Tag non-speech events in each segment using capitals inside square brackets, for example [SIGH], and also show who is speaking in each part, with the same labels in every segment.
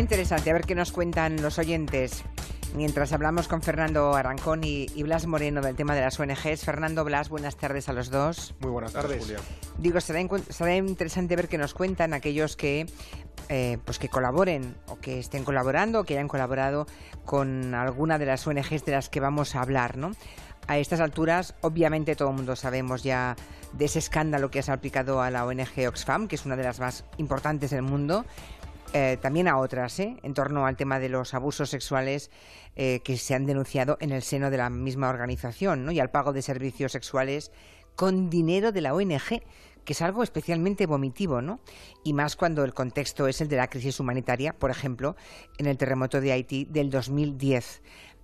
Speaker 1: será interesante a ver qué nos cuentan los oyentes. Mientras hablamos con Fernando Arancón y, Blas Moreno del tema de las ONGs. Fernando, Blas, buenas tardes a los dos.
Speaker 2: Muy buenas tardes, Julia.
Speaker 1: Digo, será, será interesante ver qué nos cuentan aquellos que eh, pues que colaboren o que estén colaborando o que hayan colaborado con alguna de las ONGs de las que vamos a hablar, ¿no? A estas alturas, obviamente todo el mundo sabemos ya de ese escándalo que ha salpicado a la ONG Oxfam, que es una de las más importantes del mundo, eh, también a otras, ¿eh? en torno al tema de los abusos sexuales eh, que se han denunciado en el seno de la misma organización ¿no? y al pago de servicios sexuales con dinero de la ONG, que es algo especialmente vomitivo, ¿no? Y más cuando el contexto es el de la crisis humanitaria, por ejemplo, en el terremoto de Haití del 2010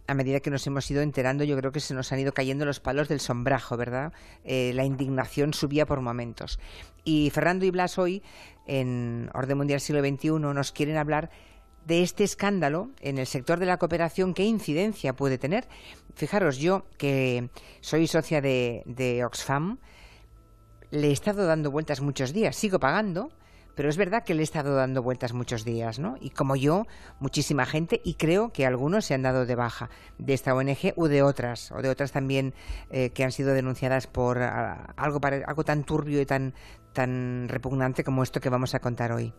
Speaker 1: a medida que nos hemos ido enterando, yo creo que se nos han ido cayendo los palos del sombrajo, ¿verdad? Eh, la indignación subía por momentos. Y Fernando y Blas hoy, en Orden Mundial Siglo XXI, nos quieren hablar de este escándalo en el sector de la cooperación, qué incidencia puede tener. Fijaros, yo que soy socia de, de Oxfam, le he estado dando vueltas muchos días, sigo pagando, pero es verdad que le he estado dando vueltas muchos días, ¿no? Y como yo, muchísima gente, y creo que algunos se han dado de baja de esta ONG u de otras, o de otras también eh, que han sido denunciadas por ah, algo, algo tan turbio y tan, tan repugnante como esto que vamos a contar hoy.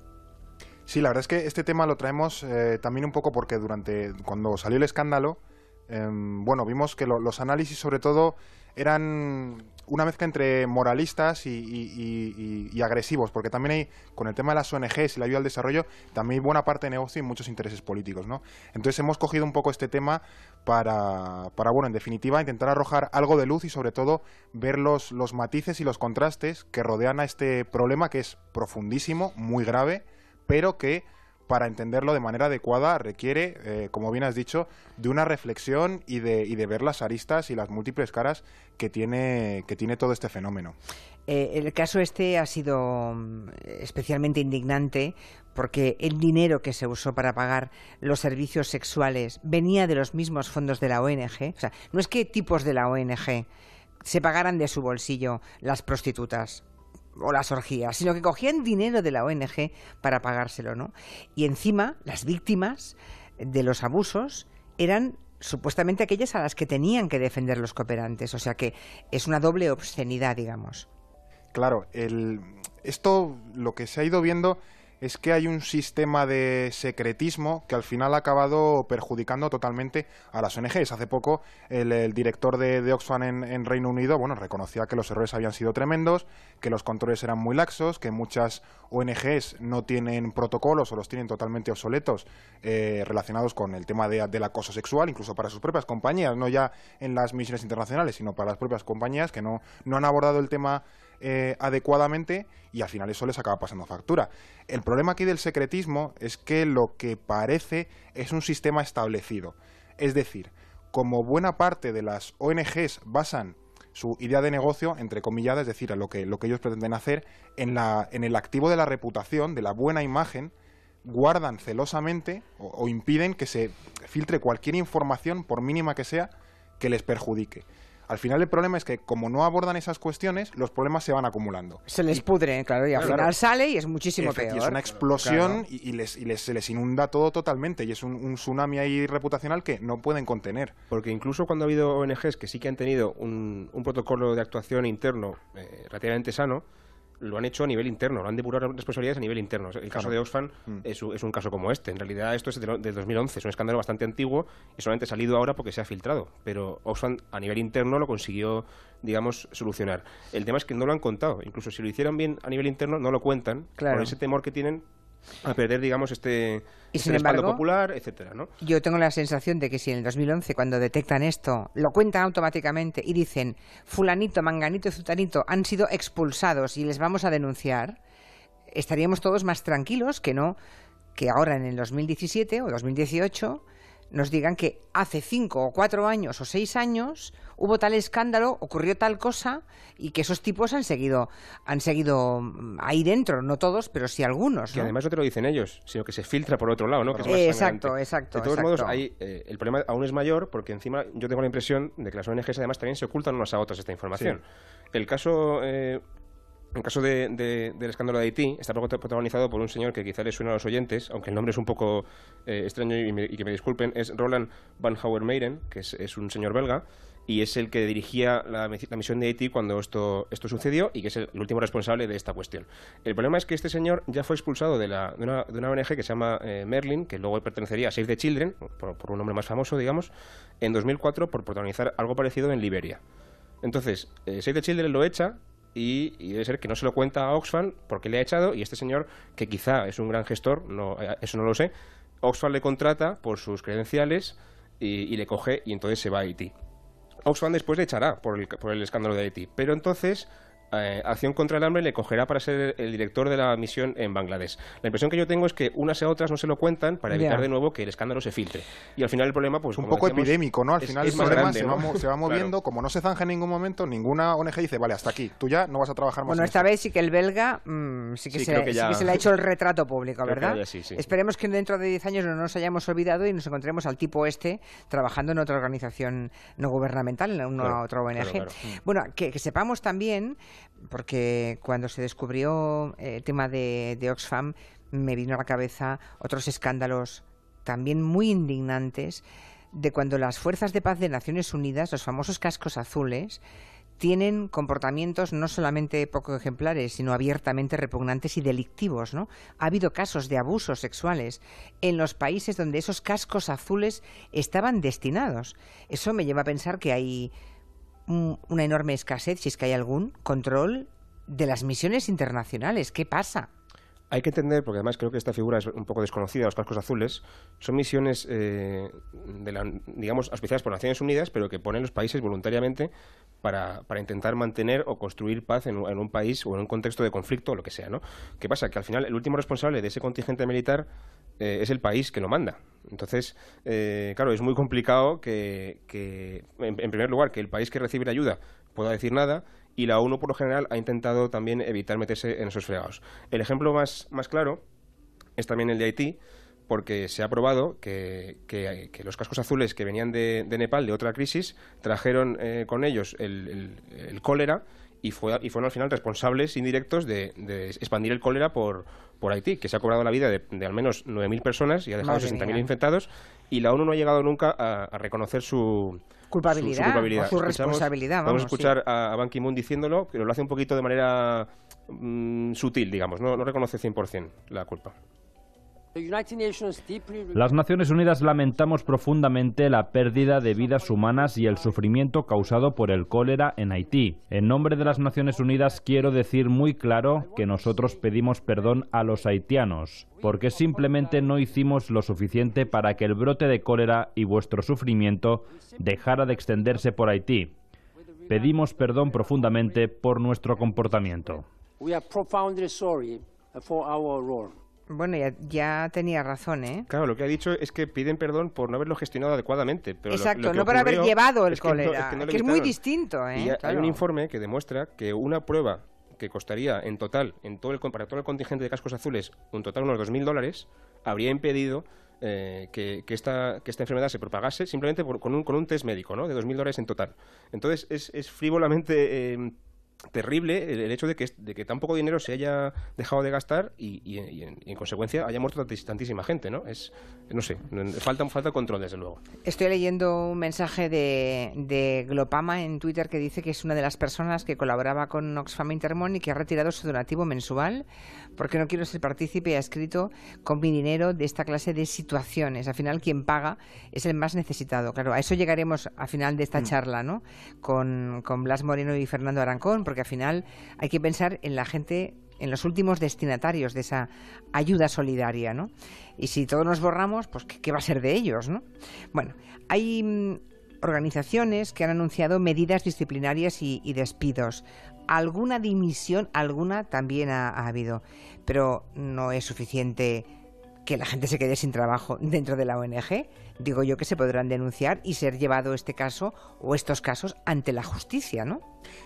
Speaker 2: Sí, la verdad es que este tema lo traemos eh, también un poco porque durante cuando salió el escándalo, em, bueno, vimos que los análisis sobre todo eran una mezcla entre moralistas y, agresivos, porque también hay, con el tema de las ONGs y la ayuda al desarrollo, también hay buena parte de negocio y muchos intereses políticos, ¿no? Entonces hemos cogido un poco este tema para, para bueno, en definitiva, intentar arrojar algo de luz y sobre todo ver los, los matices y los contrastes que rodean a este problema que es profundísimo, muy grave, pero que para entenderlo de manera adecuada requiere, eh, como bien has dicho, de una reflexión y de, ver las aristas y las múltiples caras que tiene, que tiene todo este fenómeno.
Speaker 1: Eh, el caso este ha sido mm, especialmente indignante porque el dinero que se usó para pagar los servicios sexuales venía de los mismos fondos de la ONG. O sea, no es que tipos de la ONG se pagaran de su bolsillo las prostitutas o las orgías, sino que cogían dinero de la ONG para pagárselo, ¿no? Y encima, las víctimas de los abusos eran supuestamente aquellas a las que tenían que defender los cooperantes, o sea que es una doble obscenidad, digamos.
Speaker 2: Claro, esto lo que se ha ido viendo es que hay un sistema de secretismo que al final ha acabado perjudicando totalmente a las ONGs. Hace poco el, director de, Oxfam en, Reino Unido bueno, reconocía que los errores habían sido tremendos, que los controles eran muy laxos, que muchas ONGs no tienen protocolos o los tienen totalmente obsoletos eh, relacionados con el tema del acoso sexual, incluso para sus propias compañías, no ya en las misiones internacionales, sino para las propias compañías que no, no han abordado el tema eh, adecuadamente y al final eso les acaba pasando factura. El problema aquí del secretismo es que lo que parece es un sistema establecido. Es decir, como buena parte de las ONGs basan su idea de negocio, entre comillas, es decir, lo que, lo que ellos pretenden hacer, en, la, en el activo de la reputación, de la buena imagen, guardan celosamente o impiden que se filtre cualquier información, por mínima que sea, que les perjudique. Al final el problema es que como no abordan esas cuestiones, los problemas se van acumulando.
Speaker 1: Se les pudre, claro, y al final sale y es muchísimo peor.
Speaker 2: Y es una explosión y, les, se les inunda todo totalmente y es un, tsunami ahí reputacional que no pueden contener.
Speaker 3: Porque incluso cuando ha habido ONGs que sí que han tenido un, protocolo de actuación interno eh, relativamente sano, lo han hecho a nivel interno, lo han depurado responsabilidades a nivel interno. El caso de Oxfam mm. es, un caso como este. En realidad esto es de, 2011, es un escándalo bastante antiguo y solamente ha salido ahora porque se ha filtrado. Pero Oxfam a nivel interno lo consiguió, digamos, solucionar. El tema es que no lo han contado. Incluso si lo hicieran bien a nivel interno, no lo cuentan. Por ese temor que tienen a perder, digamos, este,
Speaker 1: ¿Y este respaldo
Speaker 3: popular, etcétera, ¿no?
Speaker 1: Yo tengo la sensación de que si en el 2011, cuando detectan esto, lo cuentan automáticamente y dicen fulanito, manganito y zutanito han sido expulsados y les vamos a denunciar, estaríamos todos más tranquilos que no que ahora en el 2017 o 2018 nos digan que hace cinco o cuatro años o seis años hubo tal escándalo, ocurrió tal cosa y que esos tipos han seguido, han seguido mm, ahí dentro, no todos, pero sí algunos.
Speaker 3: Y además no te lo dicen ellos, sino que se filtra por otro lado, ¿no?
Speaker 1: exacto, exacto.
Speaker 3: De todos modos, ahí, eh, el problema aún es mayor porque encima yo tengo la impresión de que las ONGs además también se ocultan unas a otras esta información. El caso eh, el caso de, del escándalo de Haití está protagonizado por un señor que quizá le suena a los oyentes, aunque el nombre es un poco eh, extraño y, que me disculpen, es Roland Van Houwer Meiren, que es, un señor belga, y es el que dirigía la, misión de Haití cuando esto, sucedió y que es el, último responsable de esta cuestión. El problema es que este señor ya fue expulsado de, una, de una, ONG que se llama eh, Merlin, que luego pertenecería a Save the Children, por, por, un nombre más famoso, digamos, en 2004 por protagonizar algo parecido en Liberia. Entonces, eh, Save the Children lo echa y, debe ser que no se lo cuenta a Oxfam porque le ha echado y este señor, que quizá es un gran gestor, no, eh, eso no lo sé, Oxfam le contrata por sus credenciales y, le coge y entonces se va a Haití. Oxfam después le echará por el, por el escándalo de Haití, pero entonces eh, Acción contra el Hambre le cogerá para ser el director de la misión en Bangladesh. La impresión que yo tengo es que unas y otras no se lo cuentan para evitar de nuevo que el escándalo se filtre. Y al final el problema, pues.
Speaker 2: Un poco epidémico, ¿no? Al final el problema se, va, [LAUGHS] moviendo, como no se zanja en ningún momento, ninguna ONG dice, vale, hasta aquí, tú ya no vas a trabajar más.
Speaker 1: Bueno, esta vez sí que el belga mm, sí, que se, le ha hecho el retrato público, ¿verdad? Esperemos que dentro de 10 años no nos hayamos olvidado y nos encontremos al tipo este trabajando en otra organización no gubernamental, en una otra ONG. Bueno, que sepamos también, porque cuando se descubrió el tema de, Oxfam me vino a la cabeza otros escándalos también muy indignantes de cuando las fuerzas de paz de Naciones Unidas, los famosos cascos azules, tienen comportamientos no solamente poco ejemplares, sino abiertamente repugnantes y delictivos, ¿no? Ha habido casos de abusos sexuales en los países donde esos cascos azules estaban destinados. Eso me lleva a pensar que hay una enorme escasez, si es que hay algún control de las misiones internacionales. ¿Qué pasa?
Speaker 3: Hay que entender, porque además creo que esta figura es un poco desconocida, los cascos azules, son misiones, eh, de la, digamos, auspiciadas por Naciones Unidas, pero que ponen los países voluntariamente para, para intentar mantener o construir paz en, un país o en un contexto de conflicto o lo que sea, ¿no? ¿Qué pasa? Que al final el último responsable de ese contingente militar eh, es el país que lo manda. Entonces, eh, claro, es muy complicado que, en, primer lugar, que el país que recibe la ayuda pueda decir nada y la ONU, por lo general, ha intentado también evitar meterse en esos fregados. El ejemplo más, más claro es también el de Haití, porque se ha probado que, los cascos azules que venían de, Nepal, de otra crisis, trajeron eh, con ellos el, cólera y, fue, y fueron al final responsables indirectos de, expandir el cólera por, por Haití, que se ha cobrado la vida de, al menos 9.000 personas y ha dejado 60.000 infectados, y la ONU no ha llegado nunca a, reconocer su,
Speaker 1: culpabilidad, su, responsabilidad.
Speaker 3: Vamos, a escuchar a, Ban Ki-moon diciéndolo, pero lo hace un poquito de manera mm, sutil, digamos, no, no reconoce 100% la culpa.
Speaker 4: Las Naciones Unidas lamentamos profundamente la pérdida de vidas humanas y el sufrimiento causado por el cólera en Haití. En nombre de las Naciones Unidas quiero decir muy claro que nosotros pedimos perdón a los haitianos, porque simplemente no hicimos lo suficiente para que el brote de cólera y vuestro sufrimiento dejara de extenderse por Haití. Pedimos perdón profundamente por nuestro comportamiento.
Speaker 1: Bueno, ya, tenía razón, ¿eh?
Speaker 3: Claro, lo que ha dicho es que piden perdón por no haberlo gestionado adecuadamente. Pero
Speaker 1: Exacto, no por haber llevado el cólera, que, es muy distinto, ¿eh?
Speaker 3: Hay un informe que demuestra que una prueba que costaría en total, en todo el, para todo el contingente de cascos azules, un total de unos 2.000 dólares, habría impedido eh, que, esta, que esta enfermedad se propagase simplemente con, un, con un test médico, ¿no? De 2.000 dólares en total. Entonces, es, es frívolamente... Eh, terrible el, hecho de que, de que tan poco dinero se haya dejado de gastar y, en, consecuencia haya muerto tantísima gente, ¿no? Es, no sé, falta, falta control, desde luego.
Speaker 1: Estoy leyendo un mensaje de, de Glopama en Twitter que dice que es una de las personas que colaboraba con Oxfam Intermon y que ha retirado su donativo mensual porque no quiero ser partícipe y ha escrito con mi dinero de esta clase de situaciones. Al final, quien paga es el más necesitado. Claro, a eso llegaremos al final de esta mm. charla, ¿no? Con, con Blas Moreno y Fernando Arancón, porque al final hay que pensar en la gente en los últimos destinatarios de esa ayuda solidaria, ¿no? Y si todos nos borramos, pues ¿qué, va a ser de ellos, no? Bueno, hay mm, organizaciones que han anunciado medidas disciplinarias y, despidos. Alguna dimisión, alguna también ha, habido, pero no es suficiente que la gente se quede sin trabajo [LAUGHS] dentro de la ONG. Digo yo que se podrán denunciar y ser llevado este caso o estos casos ante la justicia, ¿no?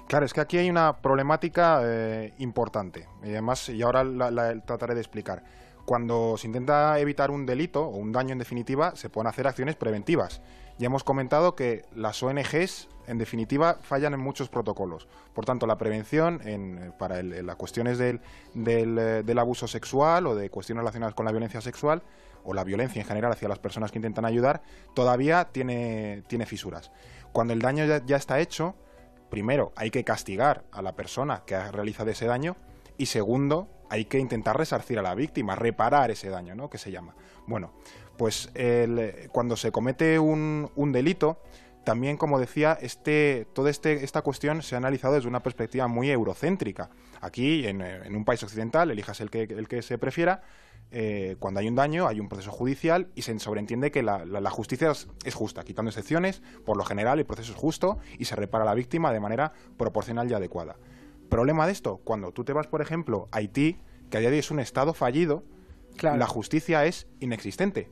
Speaker 2: Claro, es que aquí hay una problemática eh, importante y además, y ahora la trataré de explicar cuando se intenta evitar un delito o un daño en definitiva, se pueden hacer acciones preventivas Ya hemos comentado que las ONGs, en definitiva, fallan en muchos protocolos. Por tanto, la prevención en, para las cuestiones del, del, abuso sexual o de cuestiones relacionadas con la violencia sexual o la violencia en general hacia las personas que intentan ayudar, todavía tiene, tiene fisuras. Cuando el daño ya, está hecho, primero hay que castigar a la persona que ha realizado ese daño y segundo hay que intentar resarcir a la víctima, reparar ese daño, ¿no? Que se llama. Bueno, pues cuando se comete un, delito, también, como decía, este, toda este, esta cuestión se ha analizado desde una perspectiva muy eurocéntrica. Aquí, en, en un país occidental, elijas el que, el que se prefiera, eh, cuando hay un daño hay un proceso judicial y se sobreentiende que la, justicia es, justa, quitando excepciones, por lo general el proceso es justo y se repara a la víctima de manera proporcional y adecuada. Problema de esto, cuando tú te vas, por ejemplo, a Haití, que a día de hoy es un Estado fallido, la justicia es inexistente.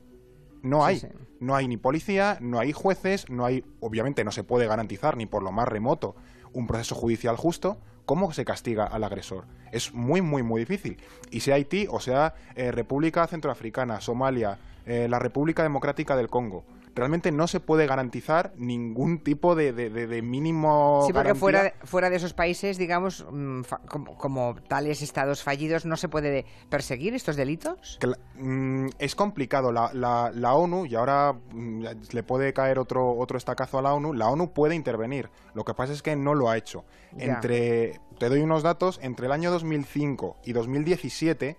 Speaker 2: No hay, no hay ni policía, no hay jueces, no hay, obviamente no se puede garantizar ni por lo más remoto un proceso judicial justo, ¿cómo se castiga al agresor? Es muy, muy, muy difícil. Y sea Haití o sea eh, República Centroafricana, Somalia, eh, la República Democrática del Congo, realmente no se puede garantizar ningún tipo de, de, mínimo.
Speaker 1: Sí, porque fuera de, fuera de esos países, digamos, mm, como, tales estados fallidos, ¿no se puede perseguir estos delitos?
Speaker 2: Mm, es complicado. La, la, ONU, y ahora mm, le puede caer otro, otro estacazo a la ONU, la ONU puede intervenir. Lo que pasa es que no lo ha hecho. Entre, te doy unos datos, entre el año 2005 y 2017,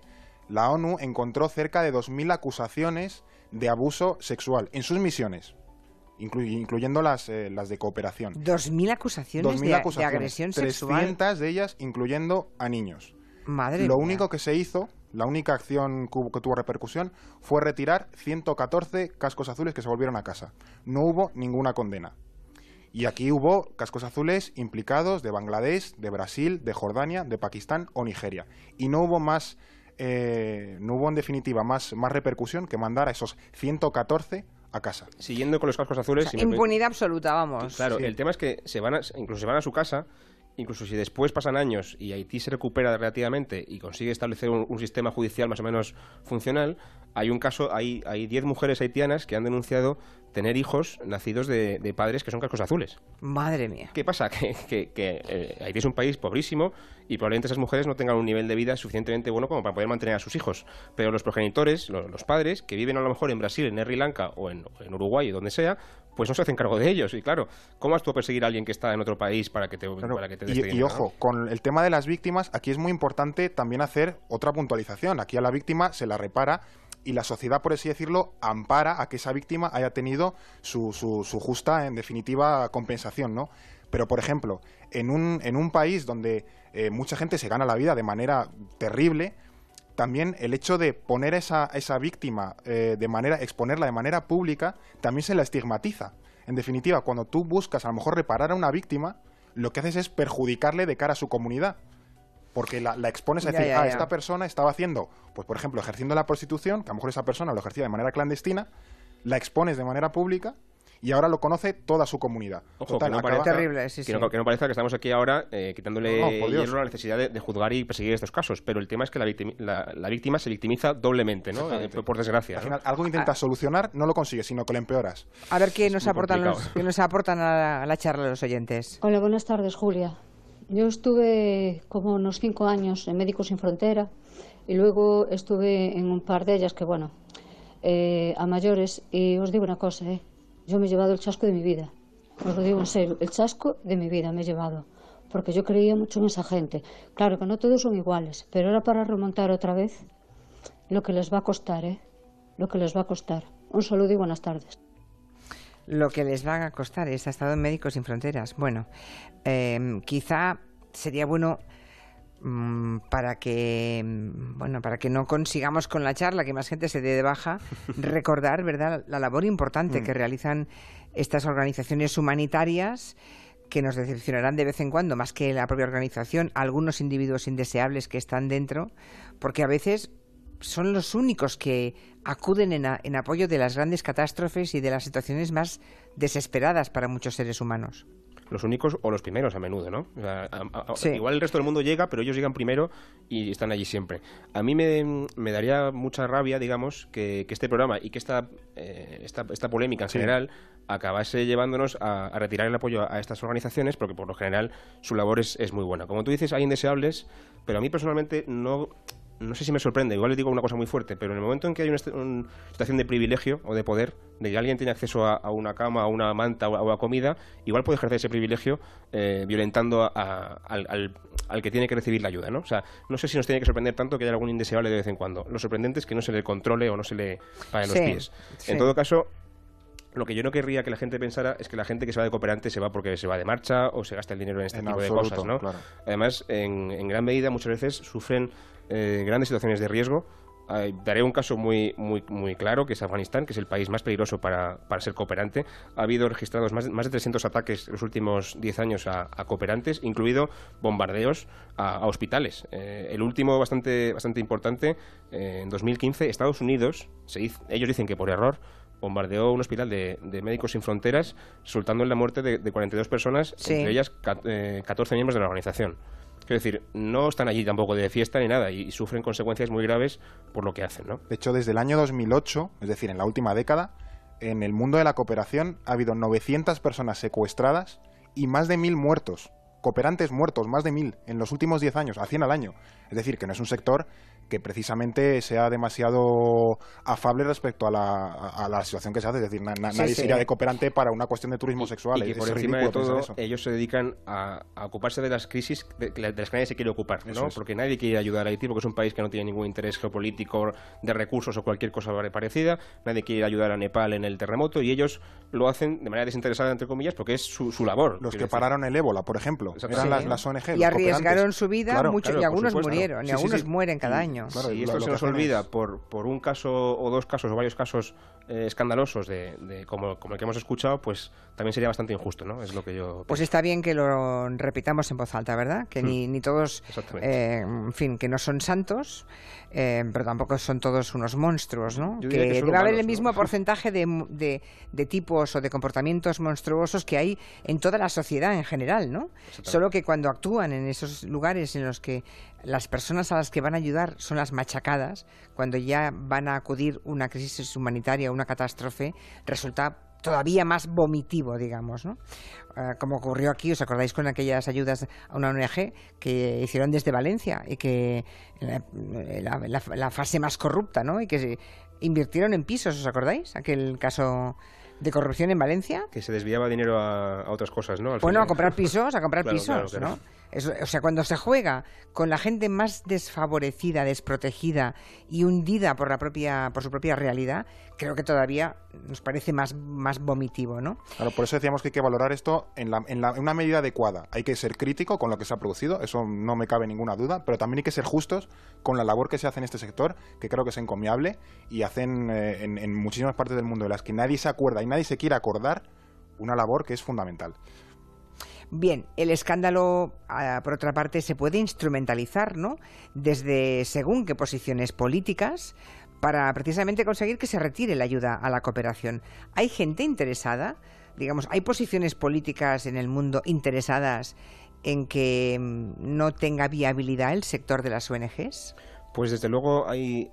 Speaker 2: la ONU encontró cerca de 2.000 acusaciones de abuso sexual en sus misiones, incluyendo las, eh, las de cooperación.
Speaker 1: ¿2.000 acusaciones, de, agresión sexual?
Speaker 2: 300 de ellas incluyendo a niños.
Speaker 1: Madre
Speaker 2: Lo único que se hizo, la única acción que, tuvo repercusión, fue retirar 114 cascos azules que se volvieron a casa. No hubo ninguna condena. Y aquí hubo cascos azules implicados de Bangladesh, de Brasil, de Jordania, de Pakistán o Nigeria. Y no hubo más eh, no hubo en definitiva más, más repercusión que mandar a esos 114 a casa.
Speaker 3: Siguiendo con los cascos azules...
Speaker 1: impunidad absoluta, vamos.
Speaker 3: Claro, el tema es que se van incluso se van a su casa incluso si después pasan años y Haití se recupera relativamente y consigue establecer un, sistema judicial más o menos funcional, hay un caso, hay, hay 10 mujeres haitianas que han denunciado tener hijos nacidos de, padres que son cascos azules.
Speaker 1: Madre mía.
Speaker 3: ¿Qué pasa? [LAUGHS] Que, que, eh, Haití es un país pobrísimo y probablemente esas mujeres no tengan un nivel de vida suficientemente bueno como para poder mantener a sus hijos. Pero los progenitores, los, padres, que viven a lo mejor en Brasil, en Sri Lanka o en, en Uruguay, donde sea, pues no se hacen cargo de ellos. Y claro, ¿cómo vas tú a perseguir a alguien que está en otro país para que te, para que te
Speaker 2: y, y ojo, con el tema de las víctimas, aquí es muy importante también hacer otra puntualización. Aquí a la víctima se la repara y la sociedad, por así decirlo, ampara a que esa víctima haya tenido su, su, justa, en definitiva, compensación, ¿no? Pero, por ejemplo, en un, en un país donde eh, mucha gente se gana la vida de manera terrible, también el hecho de poner a esa, esa víctima eh, de manera, exponerla de manera pública, también se la estigmatiza. En definitiva, cuando tú buscas a lo mejor reparar a una víctima, lo que haces es perjudicarle de cara a su comunidad. Porque la, expones a decir, ah, esta persona estaba haciendo, pues por ejemplo, ejerciendo la prostitución, que a lo mejor esa persona lo ejercía de manera clandestina, la expones de manera pública y ahora lo conoce toda su comunidad.
Speaker 3: Ojo, que, no parezca, terrible, que, no, parezca que estamos aquí ahora eh, quitándole la necesidad de, juzgar y perseguir estos casos, pero el tema es que la, víctima, se victimiza doblemente, ¿no? Eh, por desgracia.
Speaker 2: Al final, algo intentas solucionar, no lo consigues, sino que lo empeoras.
Speaker 1: A ver qué nos, aportan los, qué nos aportan a la, charla los oyentes.
Speaker 5: Hola, buenas tardes, Julia. Yo estuve como unos cinco años en Médicos Sin Frontera y luego estuve en un par de ellas que, bueno, eh, a mayores. Y os digo una cosa, ¿eh? Yo me he llevado el chasco de mi vida. Os lo digo en serio, el chasco de mi vida me he llevado. Porque yo creía mucho en esa gente. Claro que no todos son iguales, pero ahora para remontar otra vez, lo que les va a costar, ¿eh? Lo que les va a costar. Un saludo y buenas tardes.
Speaker 1: Lo que les va a costar es estado en Médicos Sin Fronteras. Bueno, eh, quizá sería bueno Mm, para que mm, bueno para que no consigamos con la charla que más gente se dé de baja [LAUGHS] recordar verdad la labor importante mm. que realizan estas organizaciones humanitarias que nos decepcionarán de vez en cuando más que la propia organización algunos individuos indeseables que están dentro porque a veces son los únicos que acuden en, en apoyo de las grandes catástrofes y de las situaciones más desesperadas para muchos seres humanos
Speaker 3: los únicos o los primeros a menudo, ¿no? Igual el resto del mundo llega, pero ellos llegan primero y están allí siempre. A mí me, daría mucha rabia, digamos, que, este programa y que esta, eh, esta, esta, polémica en general acabase llevándonos a, retirar el apoyo a, estas organizaciones, porque por lo general su labor es, es muy buena. Como tú dices, hay indeseables, pero a mí personalmente no no sé si me sorprende, igual le digo una cosa muy fuerte, pero en el momento en que hay una, situación de privilegio o de poder, de que alguien tiene acceso a, una cama, a una manta o a, comida, igual puede ejercer ese privilegio eh, violentando al, que tiene que recibir la ayuda, ¿no? O sea, no sé si nos tiene que sorprender tanto que haya algún indeseable de vez en cuando. Lo sorprendente es que no se le controle o no se le paguen los pies. En todo caso, lo que yo no querría que la gente pensara es que la gente que se va de cooperante se va porque se va de marcha o se gasta el dinero en este tipo de cosas, ¿no? Además, en, en, gran medida muchas veces sufren eh, grandes situaciones de riesgo. daré un caso muy, muy, muy claro, que es Afganistán, que es el país más peligroso para, ser cooperante. Ha habido registrados más, más de 300 ataques en los últimos 10 años a, cooperantes, incluido bombardeos a, hospitales. Eh, el último, bastante, bastante importante, eh, en 2015, Estados Unidos, ellos dicen que por error, bombardeó un hospital de, Médicos Sin Fronteras, resultando en la muerte de, 42 personas, entre ellas 14 miembros de la organización. Quiero decir, no están allí tampoco de fiesta ni nada y, sufren consecuencias muy graves por lo que hacen, ¿no?
Speaker 2: De hecho, desde el año 2008, es decir, en la última década, en el mundo de la cooperación ha habido 900 personas secuestradas y más de 1.000 muertos. Cooperantes muertos, más de 1.000 en los últimos 10 años, a 100 al año. Es decir, que no es un sector que precisamente sea demasiado afable respecto a la, situación que se hace. Es decir, nadie sería de cooperante para una cuestión de turismo sexual.
Speaker 3: Y, por encima de todo, ellos se dedican a, ocuparse de las crisis de, las que nadie se quiere ocupar, ¿no? Porque nadie quiere ayudar a Haití porque es un país que no tiene ningún interés geopolítico de recursos o cualquier cosa parecida. Nadie quiere ayudar a Nepal en el terremoto y ellos lo hacen de manera desinteresada, entre comillas, porque es su, labor.
Speaker 2: Los que pararon el ébola, por ejemplo, eran las, ONG.
Speaker 1: Y arriesgaron su vida mucho y algunos murieron, y algunos mueren cada año
Speaker 3: y esto se nos olvida por, por un caso o dos casos o varios casos eh, escandalosos de, como, como, el que hemos escuchado, pues también sería bastante injusto, ¿no? Es lo que yo.
Speaker 1: Pues está bien que lo repitamos en voz alta, ¿verdad? Que ni, hmm. ni todos, eh, en fin, que no son santos, eh, pero tampoco son todos unos monstruos, ¿no? que, debe haber el mismo [LAUGHS] porcentaje de, de, tipos o de comportamientos monstruosos que hay en toda la sociedad en general, ¿no? Solo que cuando actúan en esos lugares en los que las personas a las que van a ayudar son las machacadas, cuando ya van a acudir una crisis humanitaria, una catástrofe, resulta todavía más vomitivo, digamos, ¿no? Eh, como ocurrió aquí, ¿os acordáis con aquellas ayudas a una ONG que hicieron desde Valencia y que la, fase más corrupta, ¿no? Y que invirtieron en pisos, ¿os acordáis? Aquel caso de corrupción en Valencia.
Speaker 3: Que se desviaba dinero a, otras cosas, ¿no?
Speaker 1: bueno, a comprar pisos, a comprar [LAUGHS] pisos, ¿no? O sea, cuando se juega con la gente más desfavorecida, desprotegida y hundida por la propia, por su propia realidad, creo que todavía nos parece más, más vomitivo, ¿no?
Speaker 2: Claro, por eso decíamos que hay que valorar esto en, la, en, la, una medida adecuada. Hay que ser crítico con lo que se ha producido, eso no me cabe ninguna duda, pero también hay que ser justos con la labor que se hace en este sector, que creo que es encomiable y hacen eh, en, en muchísimas partes del mundo de las que nadie se acuerda y nadie se quiere acordar una labor que es fundamental.
Speaker 1: Bien, el escándalo, ah, por otra parte, se puede instrumentalizar, ¿no? Desde según qué posiciones políticas para precisamente conseguir que se retire la ayuda a la cooperación. ¿Hay gente interesada? Digamos, ¿hay posiciones políticas en el mundo interesadas en que mm, no tenga viabilidad el sector de las ONGs?
Speaker 3: Pues desde luego hay,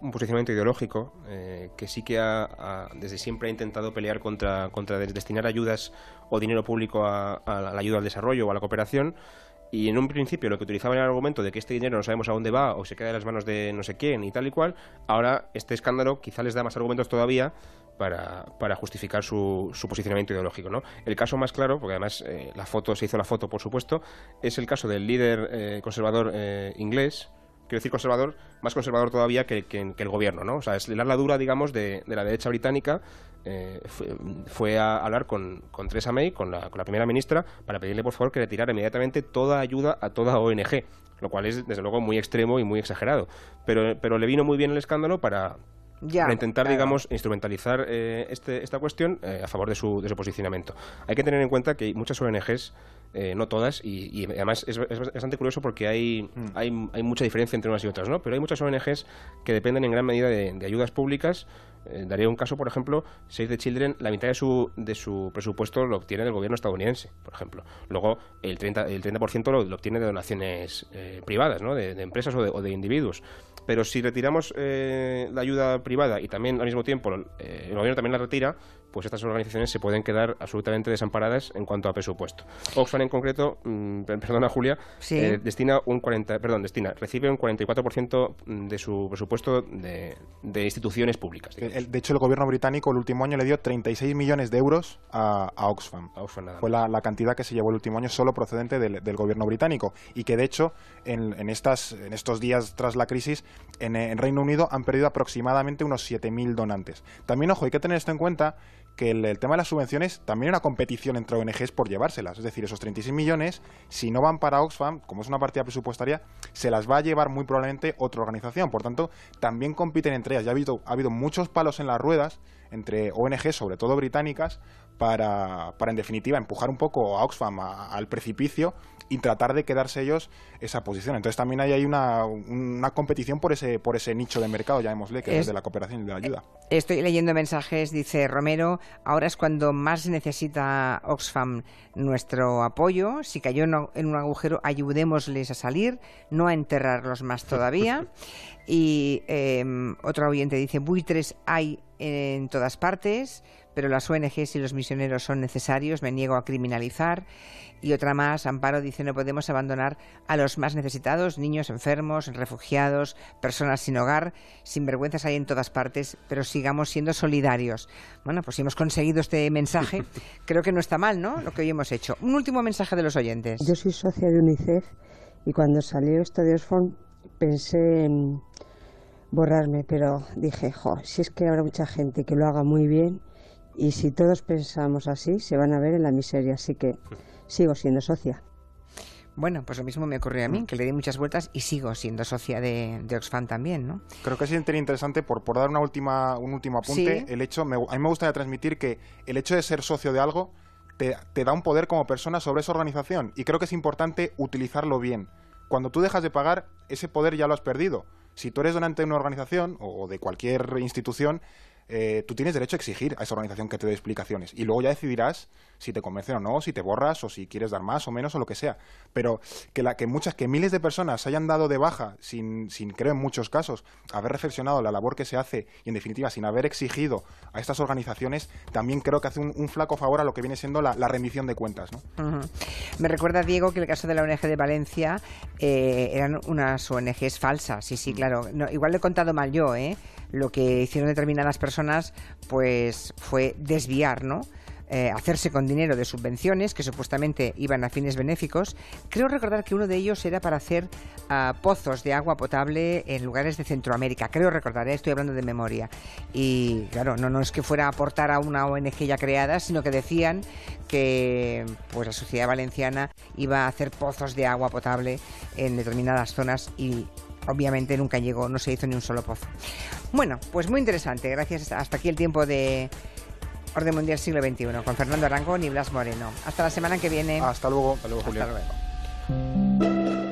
Speaker 3: un posicionamiento ideológico eh, que sí que ha, desde siempre ha intentado pelear contra, contra destinar ayudas o dinero público a, la ayuda al desarrollo o a la cooperación. Y en un principio lo que utilizaban era el argumento de que este dinero no sabemos a dónde va o se queda en las manos de no sé quién y tal y cual. Ahora este escándalo quizá les da más argumentos todavía para, para justificar su, su, posicionamiento ideológico. ¿no? El caso más claro, porque además eh, la foto se hizo la foto por supuesto, es el caso del líder eh, conservador inglés, quiero decir conservador, más conservador todavía que, el gobierno, ¿no? O sea, es la dura, digamos, de, la derecha británica eh, fue, a hablar con, con Theresa May, con la, con la primera ministra, para pedirle, por favor, que retirara inmediatamente toda ayuda a toda ONG, lo cual es, desde luego, muy extremo y muy exagerado. Pero, pero le vino muy bien el escándalo para, para intentar, digamos, instrumentalizar eh, este, esta cuestión eh, a favor de su, de su posicionamiento. Hay que tener en cuenta que hay muchas ONGs eh, no todas, y, además es, bastante curioso porque hay, mm. hay, hay, mucha diferencia entre unas y otras, ¿no? Pero hay muchas ONGs que dependen en gran medida de, ayudas públicas Eh, daría un caso, por ejemplo, Save the Children, la mitad de su, de su presupuesto lo obtiene del gobierno estadounidense, por ejemplo. Luego, el 30%, el 30 lo, lo, obtiene de donaciones eh, privadas, ¿no? de, empresas o de, o de, individuos. Pero si retiramos eh, la ayuda privada y también al mismo tiempo el gobierno también la retira, pues estas organizaciones se pueden quedar absolutamente desamparadas en cuanto a presupuesto. Oxfam en concreto, mm, perdona Julia, eh, destina un 40, perdón, destina, recibe un 44% de su presupuesto de, instituciones públicas.
Speaker 2: de hecho, el gobierno británico el último año le dio 36 millones de euros a, Oxfam. Fue la, cantidad que se llevó el último año solo procedente del, gobierno británico y que de hecho en, estas, en estos días tras la crisis en, en Reino Unido han perdido aproximadamente unos 7.000 donantes. También, ojo, hay que tener esto en cuenta que el, tema de las subvenciones también es una competición entre ONGs por llevárselas. Es decir, esos 36 millones, si no van para Oxfam, como es una partida presupuestaria, se las va a llevar muy probablemente otra organización. Por tanto, también compiten entre ellas. Ya ha habido, ha habido muchos palos en las ruedas entre ONGs, sobre todo británicas, para, para en definitiva empujar un poco a Oxfam al precipicio y tratar de quedarse ellos esa posición. Entonces también hay, hay una, una, competición por ese, por ese nicho de mercado, llamémosle, que es, de la cooperación y de la ayuda.
Speaker 1: Estoy leyendo mensajes, dice Romero, ahora es cuando más necesita Oxfam nuestro apoyo. Si cayó en un agujero, ayudémosles a salir, no a enterrarlos más todavía. [LAUGHS] y em, otro oyente dice, buitres hay en todas partes, pero las ONGs y los misioneros son necesarios, me niego a criminalizar. Y otra más, Amparo dice, no podemos abandonar a los más necesitados, niños enfermos, refugiados, personas sin hogar, sin vergüenzas hay en todas partes, pero sigamos siendo solidarios. Bueno, pues si hemos conseguido este mensaje, [LAUGHS] creo que no está mal, ¿no? Lo que hoy hemos hecho. Un último mensaje de los oyentes.
Speaker 6: Yo soy socia de UNICEF y cuando salió esto de Osfon pensé en borrarme, pero dije, jo, si es que habrá mucha gente que lo haga muy bien y si todos pensamos así, se van a ver en la miseria, así que sigo siendo socia.
Speaker 1: Bueno, pues lo mismo me ocurrió a mí, que le di muchas vueltas y sigo siendo socia de, Oxfam también, ¿no?
Speaker 2: Creo que es interesante, por, por dar una última, un último apunte, el hecho, a mí me gustaría transmitir que el hecho de ser socio de algo te, te da un poder como persona sobre esa organización y creo que es importante utilizarlo bien. Cuando tú dejas de pagar, ese poder ya lo has perdido. Si tú eres donante de una organización o de cualquier institución, eh, tú tienes derecho a exigir a esa organización que te dé explicaciones. Y luego ya decidirás si te convence o no, si te borras o si quieres dar más o menos o lo que sea. Pero que, la, que muchas, que miles de personas hayan dado de baja sin, sin, creo en muchos casos, haber reflexionado la labor que se hace y en definitiva sin haber exigido a estas organizaciones, también creo que hace un, flaco favor a lo que viene siendo la, rendición de cuentas. ¿no?
Speaker 1: Me recuerda, Diego, que el caso de la ONG de Valencia eh, eran unas ONGs falsas. Sí, sí, mm. claro. igual lo he contado mal yo, ¿eh? lo que hicieron determinadas personas pues fue desviar, ¿no? Eh, hacerse con dinero de subvenciones que supuestamente iban a fines benéficos. Creo recordar que uno de ellos era para hacer ah, pozos de agua potable en lugares de Centroamérica. Creo recordar, ¿eh? estoy hablando de memoria. Y claro, no, no es que fuera a aportar a una ONG ya creada, sino que decían que pues la sociedad valenciana iba a hacer pozos de agua potable en determinadas zonas y obviamente nunca llegó, no se hizo ni un solo pozo. Bueno, pues muy interesante. Gracias. Hasta aquí el tiempo de Orden Mundial Siglo XXI con Fernando Arangón y Blas Moreno. Hasta la semana que viene.
Speaker 2: Hasta luego.
Speaker 1: Hasta luego, Julio. Hasta luego.